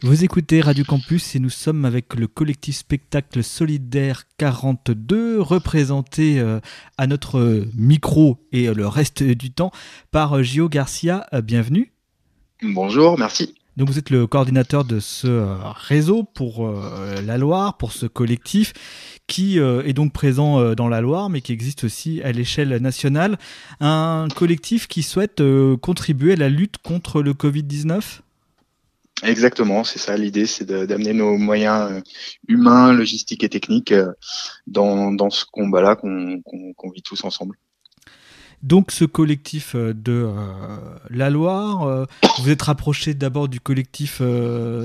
Vous écoutez Radio Campus et nous sommes avec le collectif spectacle solidaire 42 représenté euh, à notre micro et le reste du temps par euh, Gio Garcia. Euh, bienvenue. Bonjour, merci. Donc vous êtes le coordinateur de ce réseau pour la Loire, pour ce collectif qui est donc présent dans la Loire mais qui existe aussi à l'échelle nationale. Un collectif qui souhaite contribuer à la lutte contre le Covid-19 Exactement, c'est ça l'idée, c'est d'amener nos moyens euh, humains, logistiques et techniques euh, dans, dans ce combat-là qu'on vit tous ensemble. Donc ce collectif euh, de la Loire, vous êtes rapproché d'abord du collectif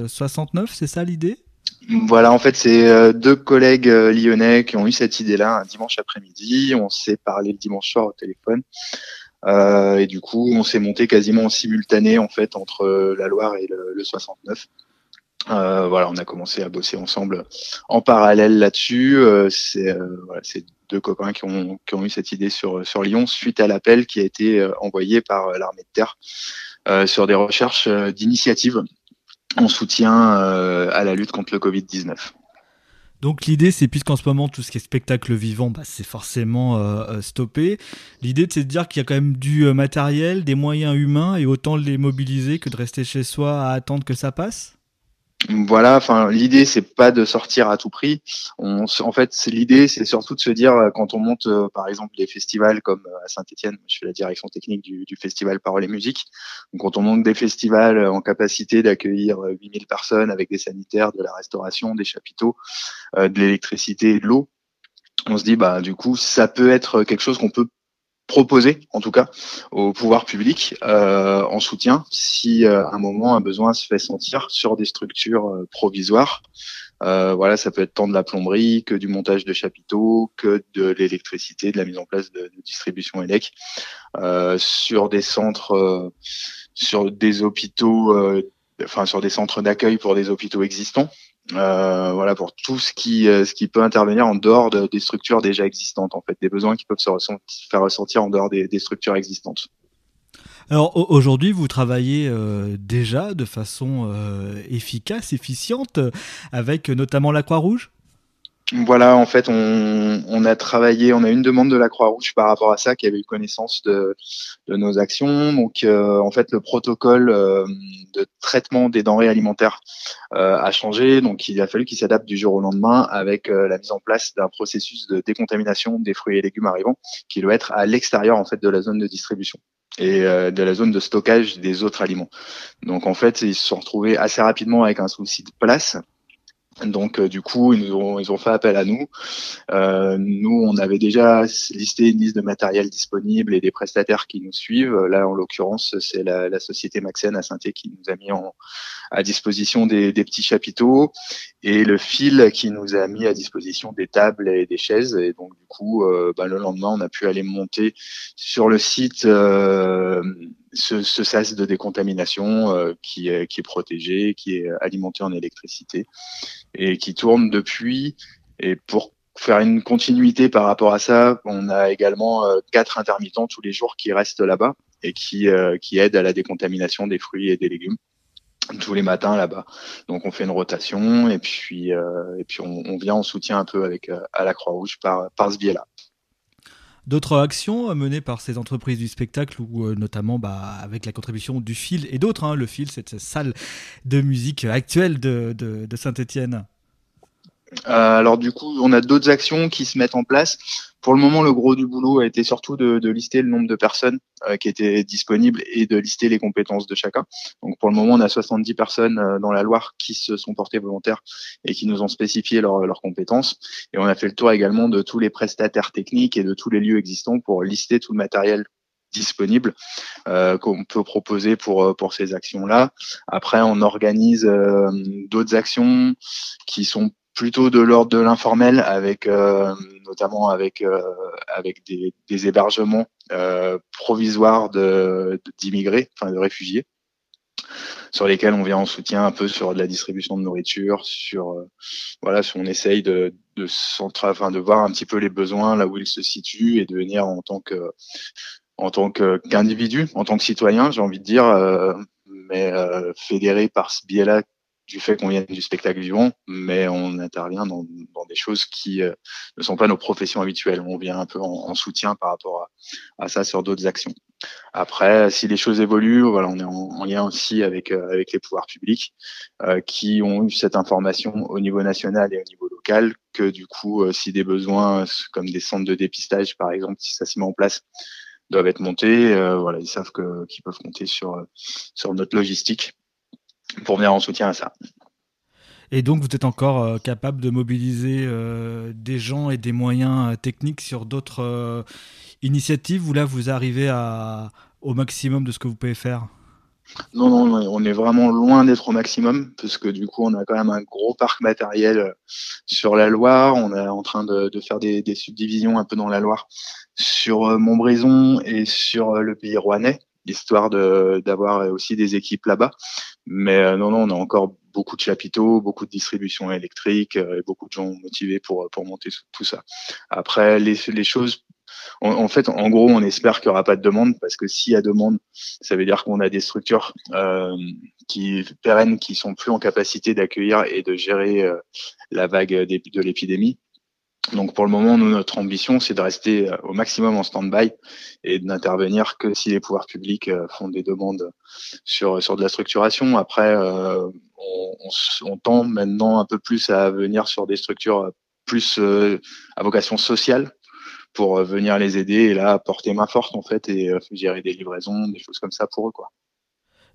69, c'est ça l'idée? Voilà, en fait, c'est deux collègues lyonnais qui ont eu cette idée-là un dimanche après-midi. On s'est parlé le dimanche soir au téléphone. Euh, et du coup, on s'est monté quasiment en simultané en fait entre euh, la Loire et le, le 69. Euh, voilà, on a commencé à bosser ensemble en parallèle là-dessus. Euh, c'est euh, voilà, deux copains qui ont, qui ont eu cette idée sur, sur Lyon suite à l'appel qui a été envoyé par l'armée de terre sur des recherches d'initiatives en soutien à la lutte contre le Covid-19. Donc l'idée, c'est puisqu'en ce moment tout ce qui est spectacle vivant, bah, c'est forcément euh, euh, stoppé. L'idée, c'est de dire qu'il y a quand même du euh, matériel, des moyens humains, et autant les mobiliser que de rester chez soi à attendre que ça passe. Voilà, enfin l'idée c'est pas de sortir à tout prix. On, en fait, l'idée c'est surtout de se dire euh, quand on monte euh, par exemple des festivals comme euh, à Saint-Étienne, je fais la direction technique du, festival Parole et Musique. Quand on monte des festivals en capacité d'accueillir 8000 personnes avec des sanitaires, de la restauration, des chapiteaux, de l'électricité et de l'eau, on se dit bah du coup ça peut être quelque chose qu'on peut proposer, en tout cas, au pouvoir public euh, en soutien si euh, un moment un besoin se fait sentir sur des structures euh, provisoires. Voilà, ça peut être tant de la plomberie que du montage de chapiteaux, que de l'électricité, de la mise en place de, de distribution élec sur des centres, sur des hôpitaux, enfin sur des centres d'accueil pour des hôpitaux existants. Euh, voilà pour tout ce qui euh, ce qui peut intervenir en dehors de, des structures déjà existantes en fait des besoins qui peuvent se faire ressentir en dehors des, structures existantes. Alors aujourd'hui, vous travaillez euh, déjà de façon efficace, efficiente, avec notamment la Croix-Rouge? Voilà, en fait, on, a travaillé, on a une demande de la Croix-Rouge par rapport à ça, qui avait eu connaissance de, de nos actions. Donc, euh, en fait, le protocole euh, de traitement des denrées alimentaires euh, a changé. Donc, il a fallu qu'il s'adapte du jour au lendemain avec la mise en place d'un processus de décontamination des fruits et légumes arrivants, qui doit être à l'extérieur en fait de la zone de distribution et de la zone de stockage des autres aliments. Donc, en fait, ils se sont retrouvés assez rapidement avec un souci de place donc euh, du coup, ils, nous ont, ils ont fait appel à nous. Euh, nous, on avait déjà listé une liste de matériel disponible et des prestataires qui nous suivent. Là, en l'occurrence, c'est la, la, société Maxen à saint qui nous a mis en, à disposition des, des, petits chapiteaux et le fil qui nous a mis à disposition des tables et des chaises. Et donc du coup, euh, bah, le lendemain, on a pu aller monter sur le site euh, ce, ce, de décontamination euh, qui, est, qui est protégé, qui est alimenté en électricité et qui tourne depuis. Et pour faire une continuité par rapport à ça, on a également euh, quatre intermittents tous les jours qui restent là-bas et qui, euh, qui aident à la décontamination des fruits et des légumes tous les matins là-bas. Donc on fait une rotation et puis et puis on, on, vient en soutien un peu avec à la Croix-Rouge par par ce biais-là. D'autres actions menées par ces entreprises du spectacle, ou euh, notamment bah, avec la contribution du fil et d'autres, hein, le fil, cette salle de musique actuelle de, de, de Saint-Étienne alors du coup, on a d'autres actions qui se mettent en place. Pour le moment, le gros du boulot a été surtout de, de lister le nombre de personnes euh, qui étaient disponibles et de lister les compétences de chacun. Donc pour le moment, on a 70 personnes euh, dans la Loire qui se sont portées volontaires et qui nous ont spécifié leurs compétences. Et on a fait le tour également de tous les prestataires techniques et de tous les lieux existants pour lister tout le matériel disponible euh, qu'on peut proposer pour pour ces actions là. Après, on organise euh, d'autres actions qui sont plutôt de l'ordre de l'informel, avec euh, notamment avec euh, avec des, des hébergements euh, provisoires de d'immigrés, enfin de réfugiés, sur lesquels on vient en soutien un peu sur de la distribution de nourriture, sur euh, voilà, si on essaye de de enfin de voir un petit peu les besoins là où ils se situent et de venir en tant que en tant qu'individu, en tant que citoyen, j'ai envie de dire, euh, mais fédéré par ce biais-là du fait qu'on vienne du spectacle vivant, mais on intervient dans, des choses qui euh, ne sont pas nos professions habituelles. On vient un peu en, soutien par rapport à, à ça sur d'autres actions. Après, si les choses évoluent, voilà, on est en, lien aussi avec euh, avec les pouvoirs publics euh, qui ont eu cette information au niveau national et au niveau local que du coup, si des besoins comme des centres de dépistage par exemple, si ça se met en place, doivent être montés, voilà, ils savent que qu'ils peuvent compter sur sur notre logistique pour venir en soutien à ça. Et donc, vous êtes encore euh, capable de mobiliser euh, des gens et des moyens euh, techniques sur d'autres initiatives où là, vous arrivez à, au maximum de ce que vous pouvez faire? Non, non, on est vraiment loin d'être au maximum, parce que du coup, on a quand même un gros parc matériel sur la Loire. On est en train de, de faire des, des, subdivisions un peu dans la Loire sur Montbrison et sur le pays rouennais histoire d'avoir aussi des équipes là-bas. Mais euh, non, non, on a encore beaucoup de chapiteaux, beaucoup de distribution électrique euh, et beaucoup de gens motivés pour pour monter tout ça. Après, les, les choses en, fait, en gros, on espère qu'il n'y aura pas de demande parce que s'il y a demande, ça veut dire qu'on a des structures euh, qui pérennes qui sont plus en capacité d'accueillir et de gérer euh, la vague de l'épidémie. Donc pour le moment, nous, notre ambition, c'est de rester euh, au maximum en stand-by et de n'intervenir que si les pouvoirs publics euh, font des demandes sur sur de la structuration. Après, euh, on, on, tend maintenant un peu plus à venir sur des structures plus à vocation sociale pour venir les aider et là porter main forte en fait et gérer des livraisons, des choses comme ça pour eux quoi.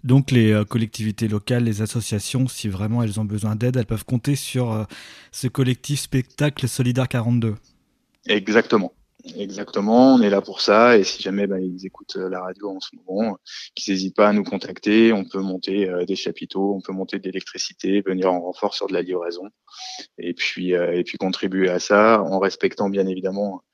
Donc les euh, collectivités locales, les associations, si vraiment elles ont besoin d'aide, elles peuvent compter sur euh, ce collectif spectacle Solidaire 42. Exactement. Exactement, on est là pour ça et si jamais bah, ils écoutent euh, la radio en ce moment, qu'ils n'hésitent pas à nous contacter, on peut monter des chapiteaux, on peut monter de l'électricité, venir en renfort sur de la livraison et puis et puis contribuer à ça en respectant bien évidemment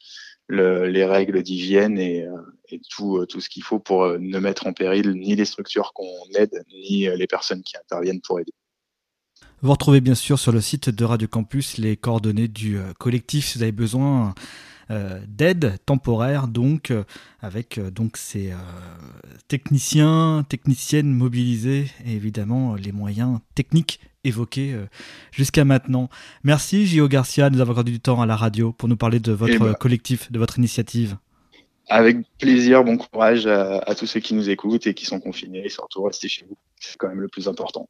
les règles d'hygiène et, euh, tout, euh, tout ce qu'il faut pour euh, ne mettre en péril ni les structures qu'on aide, ni les personnes qui interviennent pour aider. Vous retrouvez bien sûr sur le site de Radio Campus les coordonnées du collectif si vous avez besoin d'aide temporaire, donc avec donc ces techniciens, techniciennes mobilisés et évidemment les moyens techniques évoqué euh, jusqu'à maintenant. Merci Gio Garcia de nous avoir accordé du temps à la radio pour nous parler de votre eh ben. collectif, de votre initiative. Avec plaisir, bon courage à, tous ceux qui nous écoutent et qui sont confinés. Et surtout, restez chez vous. C'est quand même le plus important.